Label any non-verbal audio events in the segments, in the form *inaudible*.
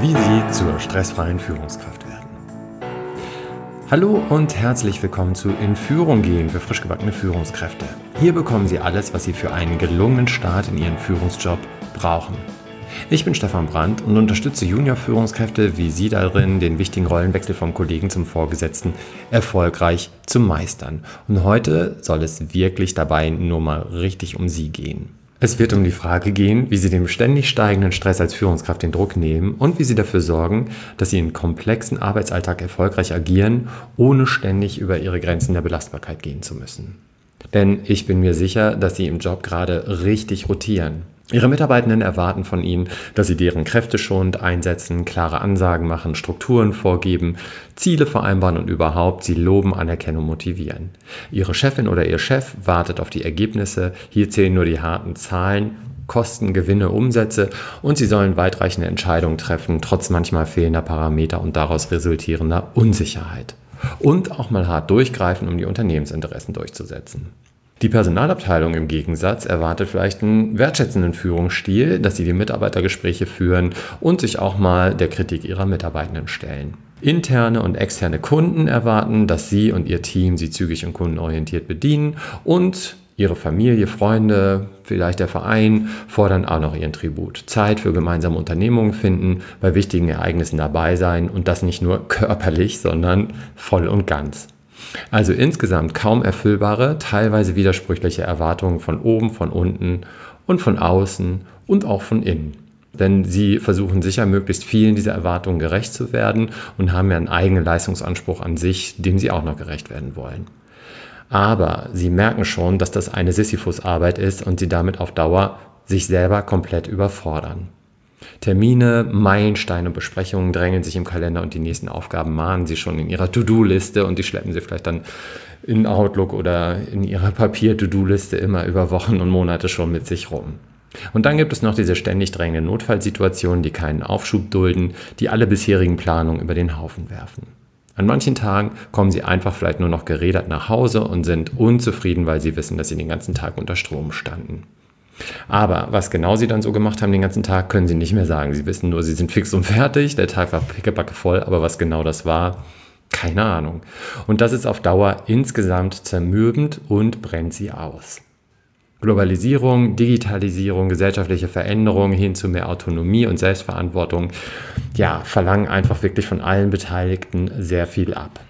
wie Sie zur stressfreien Führungskraft werden. Hallo und herzlich willkommen zu In Führung gehen für frisch gebackene Führungskräfte. Hier bekommen Sie alles, was Sie für einen gelungenen Start in Ihren Führungsjob brauchen. Ich bin Stefan Brandt und unterstütze Junior-Führungskräfte wie Sie darin, den wichtigen Rollenwechsel vom Kollegen zum Vorgesetzten erfolgreich zu meistern. Und heute soll es wirklich dabei nur mal richtig um Sie gehen. Es wird um die Frage gehen, wie Sie dem ständig steigenden Stress als Führungskraft den Druck nehmen und wie Sie dafür sorgen, dass Sie in komplexen Arbeitsalltag erfolgreich agieren, ohne ständig über Ihre Grenzen der Belastbarkeit gehen zu müssen. Denn ich bin mir sicher, dass Sie im Job gerade richtig rotieren. Ihre Mitarbeitenden erwarten von Ihnen, dass Sie deren Kräfte schonend einsetzen, klare Ansagen machen, Strukturen vorgeben, Ziele vereinbaren und überhaupt Sie loben, anerkennen und motivieren. Ihre Chefin oder Ihr Chef wartet auf die Ergebnisse, hier zählen nur die harten Zahlen, Kosten, Gewinne, Umsätze und Sie sollen weitreichende Entscheidungen treffen, trotz manchmal fehlender Parameter und daraus resultierender Unsicherheit. Und auch mal hart durchgreifen, um die Unternehmensinteressen durchzusetzen. Die Personalabteilung im Gegensatz erwartet vielleicht einen wertschätzenden Führungsstil, dass sie die Mitarbeitergespräche führen und sich auch mal der Kritik ihrer Mitarbeitenden stellen. Interne und externe Kunden erwarten, dass sie und ihr Team sie zügig und kundenorientiert bedienen und ihre Familie, Freunde, vielleicht der Verein fordern auch noch ihren Tribut. Zeit für gemeinsame Unternehmungen finden, bei wichtigen Ereignissen dabei sein und das nicht nur körperlich, sondern voll und ganz. Also insgesamt kaum erfüllbare, teilweise widersprüchliche Erwartungen von oben, von unten und von außen und auch von innen. Denn sie versuchen sicher möglichst vielen dieser Erwartungen gerecht zu werden und haben ja einen eigenen Leistungsanspruch an sich, dem sie auch noch gerecht werden wollen. Aber sie merken schon, dass das eine Sisyphus-Arbeit ist und sie damit auf Dauer sich selber komplett überfordern. Termine, Meilensteine, Besprechungen drängen sich im Kalender und die nächsten Aufgaben mahnen sie schon in ihrer To-Do-Liste und die schleppen sie vielleicht dann in Outlook oder in ihrer *laughs* Papier-To-Do-Liste immer über Wochen und Monate schon mit sich rum. Und dann gibt es noch diese ständig drängenden Notfallsituationen, die keinen Aufschub dulden, die alle bisherigen Planungen über den Haufen werfen. An manchen Tagen kommen sie einfach vielleicht nur noch gerädert nach Hause und sind unzufrieden, weil sie wissen, dass sie den ganzen Tag unter Strom standen. Aber was genau sie dann so gemacht haben den ganzen Tag, können sie nicht mehr sagen. Sie wissen nur, sie sind fix und fertig. Der Tag war pickebacke voll, aber was genau das war, keine Ahnung. Und das ist auf Dauer insgesamt zermürbend und brennt sie aus. Globalisierung, Digitalisierung, gesellschaftliche Veränderungen hin zu mehr Autonomie und Selbstverantwortung, ja, verlangen einfach wirklich von allen Beteiligten sehr viel ab.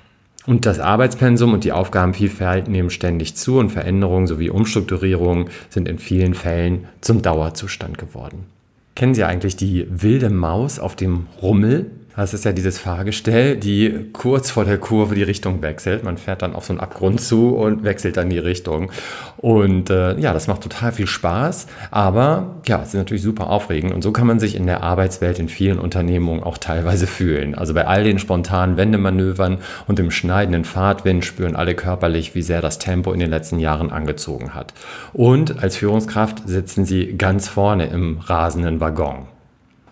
Und das Arbeitspensum und die Aufgabenvielfalt nehmen ständig zu und Veränderungen sowie Umstrukturierungen sind in vielen Fällen zum Dauerzustand geworden. Kennen Sie eigentlich die wilde Maus auf dem Rummel? Das ist ja dieses Fahrgestell, die kurz vor der Kurve die Richtung wechselt. Man fährt dann auf so einen Abgrund zu und wechselt dann die Richtung. Und äh, ja, das macht total viel Spaß, aber ja, es ist natürlich super aufregend. Und so kann man sich in der Arbeitswelt in vielen Unternehmungen auch teilweise fühlen. Also bei all den spontanen Wendemanövern und dem schneidenden Fahrtwind spüren alle körperlich, wie sehr das Tempo in den letzten Jahren angezogen hat. Und als Führungskraft sitzen sie ganz vorne im rasenden Waggon.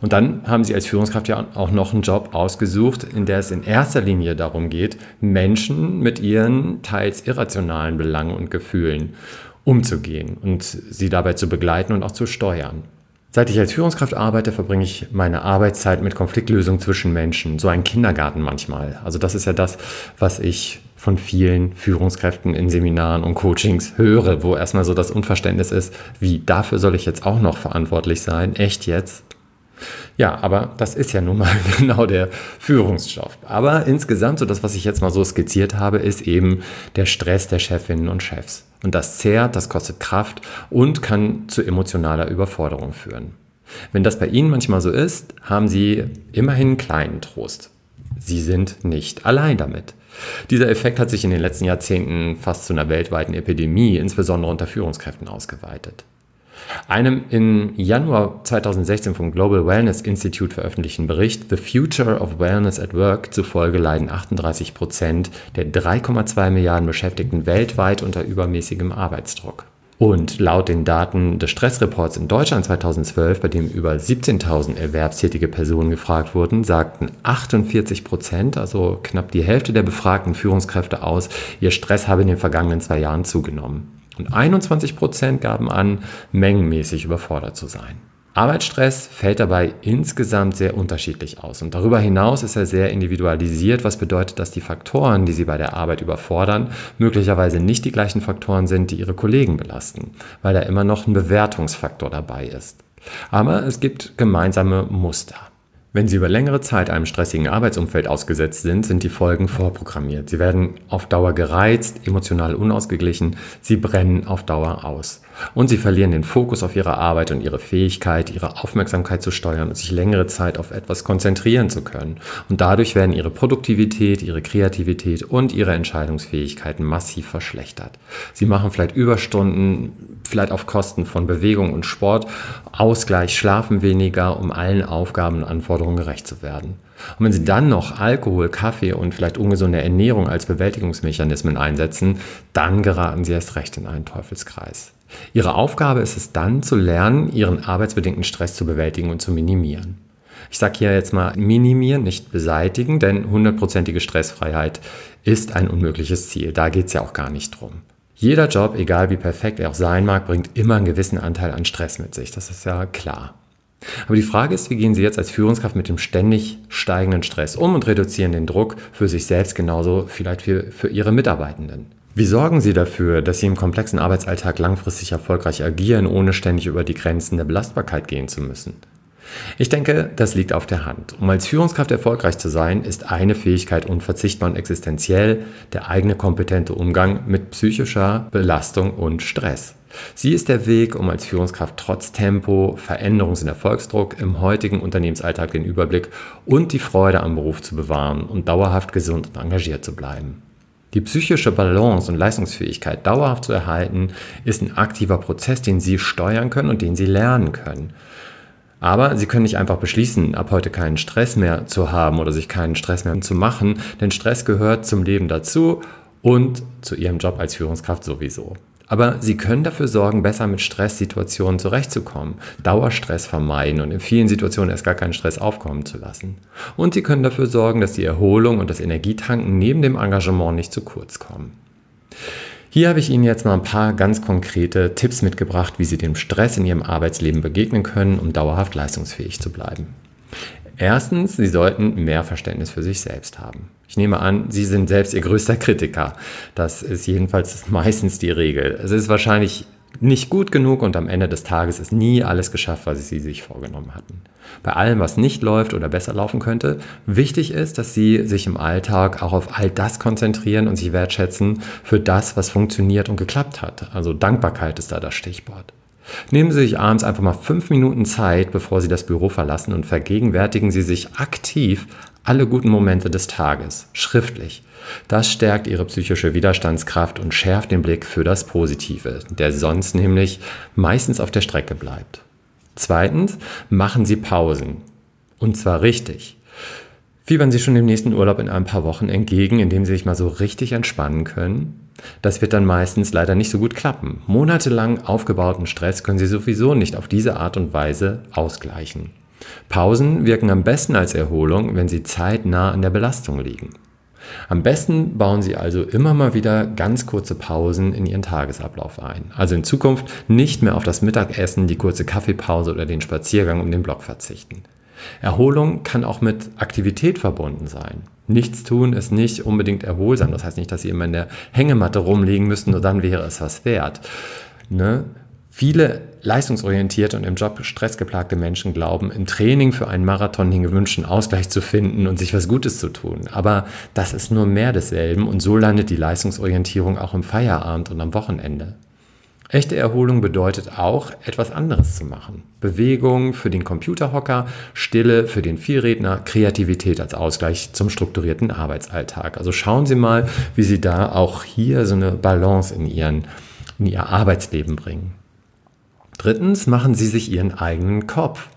Und dann haben sie als Führungskraft ja auch noch einen Job ausgesucht, in der es in erster Linie darum geht, Menschen mit ihren teils irrationalen Belangen und Gefühlen umzugehen und sie dabei zu begleiten und auch zu steuern. Seit ich als Führungskraft arbeite, verbringe ich meine Arbeitszeit mit Konfliktlösung zwischen Menschen, so ein Kindergarten manchmal. Also das ist ja das, was ich von vielen Führungskräften in Seminaren und Coachings höre, wo erstmal so das Unverständnis ist, wie dafür soll ich jetzt auch noch verantwortlich sein? Echt jetzt? Ja, aber das ist ja nun mal *laughs* genau der Führungsjob. Aber insgesamt, so das, was ich jetzt mal so skizziert habe, ist eben der Stress der Chefinnen und Chefs. Und das zehrt, das kostet Kraft und kann zu emotionaler Überforderung führen. Wenn das bei Ihnen manchmal so ist, haben Sie immerhin kleinen Trost. Sie sind nicht allein damit. Dieser Effekt hat sich in den letzten Jahrzehnten fast zu einer weltweiten Epidemie, insbesondere unter Führungskräften, ausgeweitet. Einem im Januar 2016 vom Global Wellness Institute veröffentlichten Bericht The Future of Wellness at Work zufolge leiden 38 Prozent der 3,2 Milliarden Beschäftigten weltweit unter übermäßigem Arbeitsdruck. Und laut den Daten des Stressreports in Deutschland 2012, bei dem über 17.000 erwerbstätige Personen gefragt wurden, sagten 48 Prozent, also knapp die Hälfte der befragten Führungskräfte aus, ihr Stress habe in den vergangenen zwei Jahren zugenommen. Und 21 Prozent gaben an, mengenmäßig überfordert zu sein. Arbeitsstress fällt dabei insgesamt sehr unterschiedlich aus und darüber hinaus ist er sehr individualisiert, was bedeutet, dass die Faktoren, die Sie bei der Arbeit überfordern, möglicherweise nicht die gleichen Faktoren sind, die Ihre Kollegen belasten, weil da immer noch ein Bewertungsfaktor dabei ist. Aber es gibt gemeinsame Muster. Wenn Sie über längere Zeit einem stressigen Arbeitsumfeld ausgesetzt sind, sind die Folgen vorprogrammiert. Sie werden auf Dauer gereizt, emotional unausgeglichen, Sie brennen auf Dauer aus. Und Sie verlieren den Fokus auf Ihre Arbeit und Ihre Fähigkeit, Ihre Aufmerksamkeit zu steuern und sich längere Zeit auf etwas konzentrieren zu können. Und dadurch werden Ihre Produktivität, Ihre Kreativität und Ihre Entscheidungsfähigkeiten massiv verschlechtert. Sie machen vielleicht Überstunden, vielleicht auf Kosten von Bewegung und Sport, Ausgleich, schlafen weniger, um allen Aufgaben und Anforderungen gerecht zu werden. Und wenn Sie dann noch Alkohol, Kaffee und vielleicht ungesunde Ernährung als Bewältigungsmechanismen einsetzen, dann geraten Sie erst recht in einen Teufelskreis. Ihre Aufgabe ist es dann zu lernen, Ihren arbeitsbedingten Stress zu bewältigen und zu minimieren. Ich sage hier jetzt mal minimieren, nicht beseitigen, denn hundertprozentige Stressfreiheit ist ein unmögliches Ziel. Da geht es ja auch gar nicht drum. Jeder Job, egal wie perfekt er auch sein mag, bringt immer einen gewissen Anteil an Stress mit sich. Das ist ja klar. Aber die Frage ist, wie gehen Sie jetzt als Führungskraft mit dem ständig steigenden Stress um und reduzieren den Druck für sich selbst genauso vielleicht für, für Ihre Mitarbeitenden? Wie sorgen Sie dafür, dass Sie im komplexen Arbeitsalltag langfristig erfolgreich agieren, ohne ständig über die Grenzen der Belastbarkeit gehen zu müssen? Ich denke, das liegt auf der Hand. Um als Führungskraft erfolgreich zu sein, ist eine Fähigkeit unverzichtbar und existenziell, der eigene kompetente Umgang mit psychischer Belastung und Stress. Sie ist der Weg, um als Führungskraft trotz Tempo, Veränderungs- und Erfolgsdruck im heutigen Unternehmensalltag den Überblick und die Freude am Beruf zu bewahren und dauerhaft gesund und engagiert zu bleiben. Die psychische Balance und Leistungsfähigkeit dauerhaft zu erhalten, ist ein aktiver Prozess, den Sie steuern können und den Sie lernen können. Aber Sie können nicht einfach beschließen, ab heute keinen Stress mehr zu haben oder sich keinen Stress mehr zu machen, denn Stress gehört zum Leben dazu und zu Ihrem Job als Führungskraft sowieso. Aber Sie können dafür sorgen, besser mit Stresssituationen zurechtzukommen, Dauerstress vermeiden und in vielen Situationen erst gar keinen Stress aufkommen zu lassen. Und Sie können dafür sorgen, dass die Erholung und das Energietanken neben dem Engagement nicht zu kurz kommen. Hier habe ich Ihnen jetzt mal ein paar ganz konkrete Tipps mitgebracht, wie Sie dem Stress in Ihrem Arbeitsleben begegnen können, um dauerhaft leistungsfähig zu bleiben. Erstens, Sie sollten mehr Verständnis für sich selbst haben. Ich nehme an, Sie sind selbst Ihr größter Kritiker. Das ist jedenfalls meistens die Regel. Es ist wahrscheinlich nicht gut genug und am Ende des Tages ist nie alles geschafft, was sie sich vorgenommen hatten. Bei allem, was nicht läuft oder besser laufen könnte, wichtig ist, dass sie sich im Alltag auch auf all das konzentrieren und sich wertschätzen für das, was funktioniert und geklappt hat. Also Dankbarkeit ist da das Stichwort. Nehmen Sie sich abends einfach mal fünf Minuten Zeit, bevor Sie das Büro verlassen und vergegenwärtigen Sie sich aktiv alle guten Momente des Tages, schriftlich. Das stärkt ihre psychische Widerstandskraft und schärft den Blick für das Positive, der sonst nämlich meistens auf der Strecke bleibt. Zweitens, machen Sie Pausen. Und zwar richtig. Fiebern Sie schon dem nächsten Urlaub in ein paar Wochen entgegen, indem Sie sich mal so richtig entspannen können. Das wird dann meistens leider nicht so gut klappen. Monatelang aufgebauten Stress können Sie sowieso nicht auf diese Art und Weise ausgleichen. Pausen wirken am besten als Erholung, wenn sie zeitnah an der Belastung liegen. Am besten bauen Sie also immer mal wieder ganz kurze Pausen in Ihren Tagesablauf ein. Also in Zukunft nicht mehr auf das Mittagessen, die kurze Kaffeepause oder den Spaziergang um den Block verzichten. Erholung kann auch mit Aktivität verbunden sein. Nichts tun ist nicht unbedingt erholsam. Das heißt nicht, dass Sie immer in der Hängematte rumliegen müssen, nur dann wäre es was wert. Ne? Viele leistungsorientierte und im Job stressgeplagte Menschen glauben, im Training für einen Marathon den gewünschten Ausgleich zu finden und sich was Gutes zu tun. Aber das ist nur mehr desselben und so landet die Leistungsorientierung auch im Feierabend und am Wochenende. Echte Erholung bedeutet auch, etwas anderes zu machen. Bewegung für den Computerhocker, Stille für den Vielredner, Kreativität als Ausgleich zum strukturierten Arbeitsalltag. Also schauen Sie mal, wie Sie da auch hier so eine Balance in, ihren, in Ihr Arbeitsleben bringen. Drittens machen Sie sich Ihren eigenen Kopf.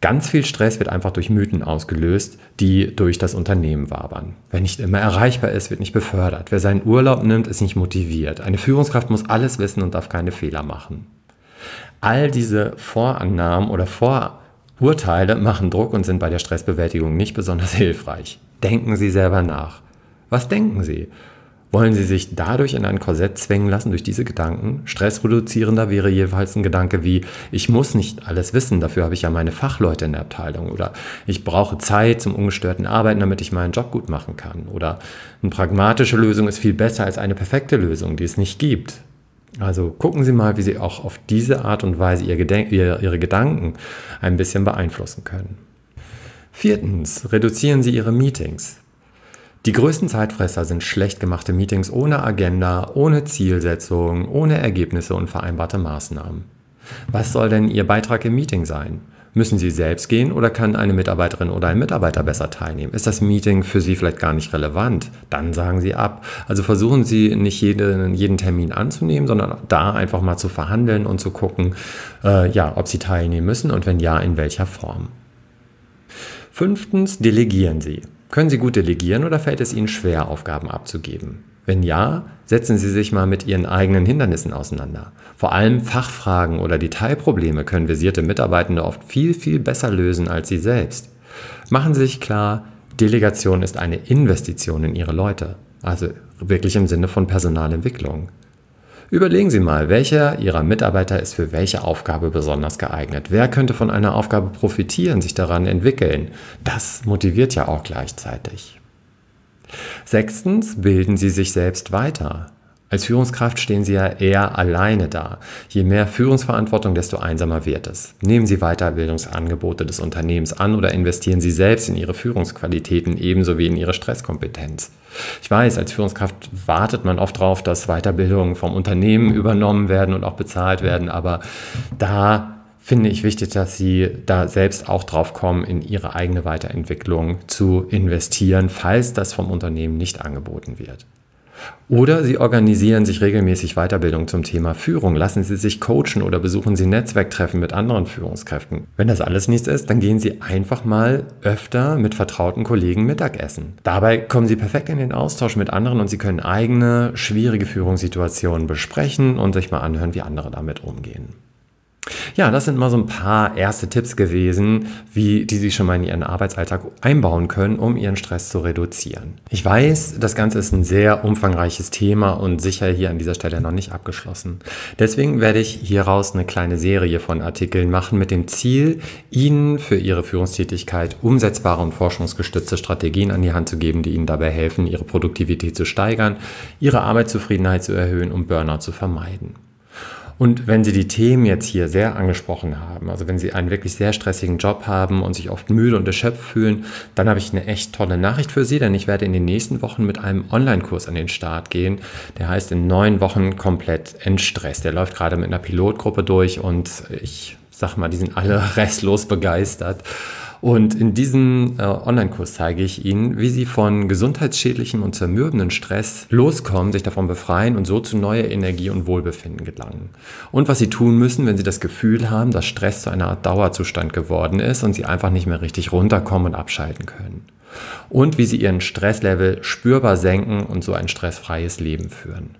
Ganz viel Stress wird einfach durch Mythen ausgelöst, die durch das Unternehmen wabern. Wer nicht immer erreichbar ist, wird nicht befördert. Wer seinen Urlaub nimmt, ist nicht motiviert. Eine Führungskraft muss alles wissen und darf keine Fehler machen. All diese Vorannahmen oder Vorurteile machen Druck und sind bei der Stressbewältigung nicht besonders *laughs* hilfreich. Denken Sie selber nach. Was denken Sie? Wollen Sie sich dadurch in ein Korsett zwängen lassen durch diese Gedanken? Stressreduzierender wäre jeweils ein Gedanke wie, ich muss nicht alles wissen, dafür habe ich ja meine Fachleute in der Abteilung. Oder ich brauche Zeit zum ungestörten Arbeiten, damit ich meinen Job gut machen kann. Oder eine pragmatische Lösung ist viel besser als eine perfekte Lösung, die es nicht gibt. Also gucken Sie mal, wie Sie auch auf diese Art und Weise Ihre Gedanken ein bisschen beeinflussen können. Viertens, reduzieren Sie Ihre Meetings. Die größten Zeitfresser sind schlecht gemachte Meetings ohne Agenda, ohne Zielsetzung, ohne Ergebnisse und vereinbarte Maßnahmen. Was soll denn Ihr Beitrag im Meeting sein? Müssen Sie selbst gehen oder kann eine Mitarbeiterin oder ein Mitarbeiter besser teilnehmen? Ist das Meeting für Sie vielleicht gar nicht relevant? Dann sagen Sie ab. Also versuchen Sie nicht jeden, jeden Termin anzunehmen, sondern da einfach mal zu verhandeln und zu gucken, äh, ja, ob Sie teilnehmen müssen und wenn ja, in welcher Form. Fünftens, delegieren Sie. Können Sie gut delegieren oder fällt es Ihnen schwer, Aufgaben abzugeben? Wenn ja, setzen Sie sich mal mit Ihren eigenen Hindernissen auseinander. Vor allem Fachfragen oder Detailprobleme können visierte Mitarbeitende oft viel, viel besser lösen als Sie selbst. Machen Sie sich klar, Delegation ist eine Investition in Ihre Leute, also wirklich im Sinne von Personalentwicklung. Überlegen Sie mal, welcher Ihrer Mitarbeiter ist für welche Aufgabe besonders geeignet. Wer könnte von einer Aufgabe profitieren, sich daran entwickeln? Das motiviert ja auch gleichzeitig. Sechstens, bilden Sie sich selbst weiter. Als Führungskraft stehen Sie ja eher alleine da. Je mehr Führungsverantwortung, desto einsamer wird es. Nehmen Sie Weiterbildungsangebote des Unternehmens an oder investieren Sie selbst in Ihre Führungsqualitäten ebenso wie in Ihre Stresskompetenz. Ich weiß, als Führungskraft wartet man oft darauf, dass Weiterbildungen vom Unternehmen übernommen werden und auch bezahlt werden, aber da finde ich wichtig, dass Sie da selbst auch drauf kommen, in Ihre eigene Weiterentwicklung zu investieren, falls das vom Unternehmen nicht angeboten wird. Oder Sie organisieren sich regelmäßig Weiterbildung zum Thema Führung. Lassen Sie sich coachen oder besuchen Sie Netzwerktreffen mit anderen Führungskräften. Wenn das alles nichts ist, dann gehen Sie einfach mal öfter mit vertrauten Kollegen Mittagessen. Dabei kommen Sie perfekt in den Austausch mit anderen und Sie können eigene schwierige Führungssituationen besprechen und sich mal anhören, wie andere damit umgehen. Ja, das sind mal so ein paar erste Tipps gewesen, wie die Sie schon mal in Ihren Arbeitsalltag einbauen können, um Ihren Stress zu reduzieren. Ich weiß, das Ganze ist ein sehr umfangreiches Thema und sicher hier an dieser Stelle noch nicht abgeschlossen. Deswegen werde ich hieraus eine kleine Serie von Artikeln machen mit dem Ziel, Ihnen für Ihre Führungstätigkeit umsetzbare und forschungsgestützte Strategien an die Hand zu geben, die Ihnen dabei helfen, Ihre Produktivität zu steigern, Ihre Arbeitszufriedenheit zu erhöhen und Burnout zu vermeiden. Und wenn Sie die Themen jetzt hier sehr angesprochen haben, also wenn Sie einen wirklich sehr stressigen Job haben und sich oft müde und erschöpft fühlen, dann habe ich eine echt tolle Nachricht für Sie, denn ich werde in den nächsten Wochen mit einem Online-Kurs an den Start gehen. Der heißt in neun Wochen komplett entstresst. Der läuft gerade mit einer Pilotgruppe durch und ich sag mal, die sind alle *laughs* restlos begeistert. Und in diesem äh, Online-Kurs zeige ich Ihnen, wie Sie von gesundheitsschädlichen und zermürbenden Stress loskommen, sich davon befreien und so zu neuer Energie und Wohlbefinden gelangen. Und was Sie tun müssen, wenn Sie das Gefühl haben, dass Stress zu einer Art Dauerzustand geworden ist und Sie einfach nicht mehr richtig runterkommen und abschalten können. Und wie Sie Ihren Stresslevel spürbar senken und so ein stressfreies Leben führen.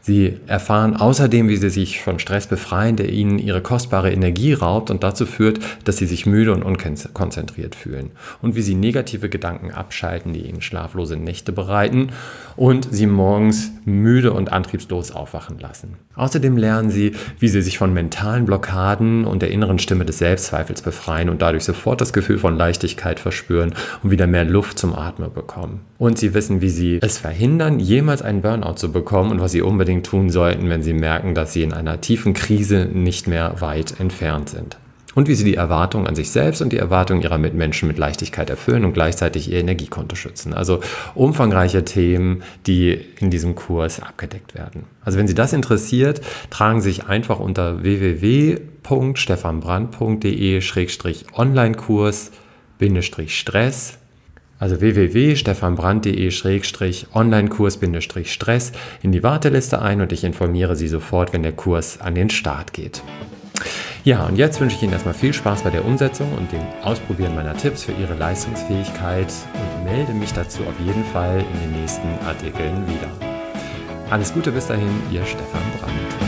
Sie erfahren außerdem, wie sie sich von Stress befreien, der ihnen ihre kostbare Energie raubt und dazu führt, dass sie sich müde und unkonzentriert fühlen. Und wie sie negative Gedanken abschalten, die ihnen schlaflose Nächte bereiten und sie morgens müde und antriebslos aufwachen lassen. Außerdem lernen sie, wie sie sich von mentalen Blockaden und der inneren Stimme des Selbstzweifels befreien und dadurch sofort das Gefühl von Leichtigkeit verspüren und wieder mehr Luft zum Atmen bekommen. Und sie wissen, wie sie es verhindern, jemals einen Burnout zu bekommen und was sie unbedingt tun sollten, wenn sie merken, dass sie in einer tiefen Krise nicht mehr weit entfernt sind. Und wie sie die Erwartungen an sich selbst und die Erwartungen ihrer Mitmenschen mit Leichtigkeit erfüllen und gleichzeitig ihr Energiekonto schützen. Also umfangreiche Themen, die in diesem Kurs abgedeckt werden. Also wenn Sie das interessiert, tragen Sie sich einfach unter www.stefanbrand.de-online-kurs-stress also www.stefanbrand.de-online-kurs-stress in die Warteliste ein und ich informiere Sie sofort, wenn der Kurs an den Start geht. Ja, und jetzt wünsche ich Ihnen erstmal viel Spaß bei der Umsetzung und dem Ausprobieren meiner Tipps für Ihre Leistungsfähigkeit und melde mich dazu auf jeden Fall in den nächsten Artikeln wieder. Alles Gute bis dahin, Ihr Stefan Brandt.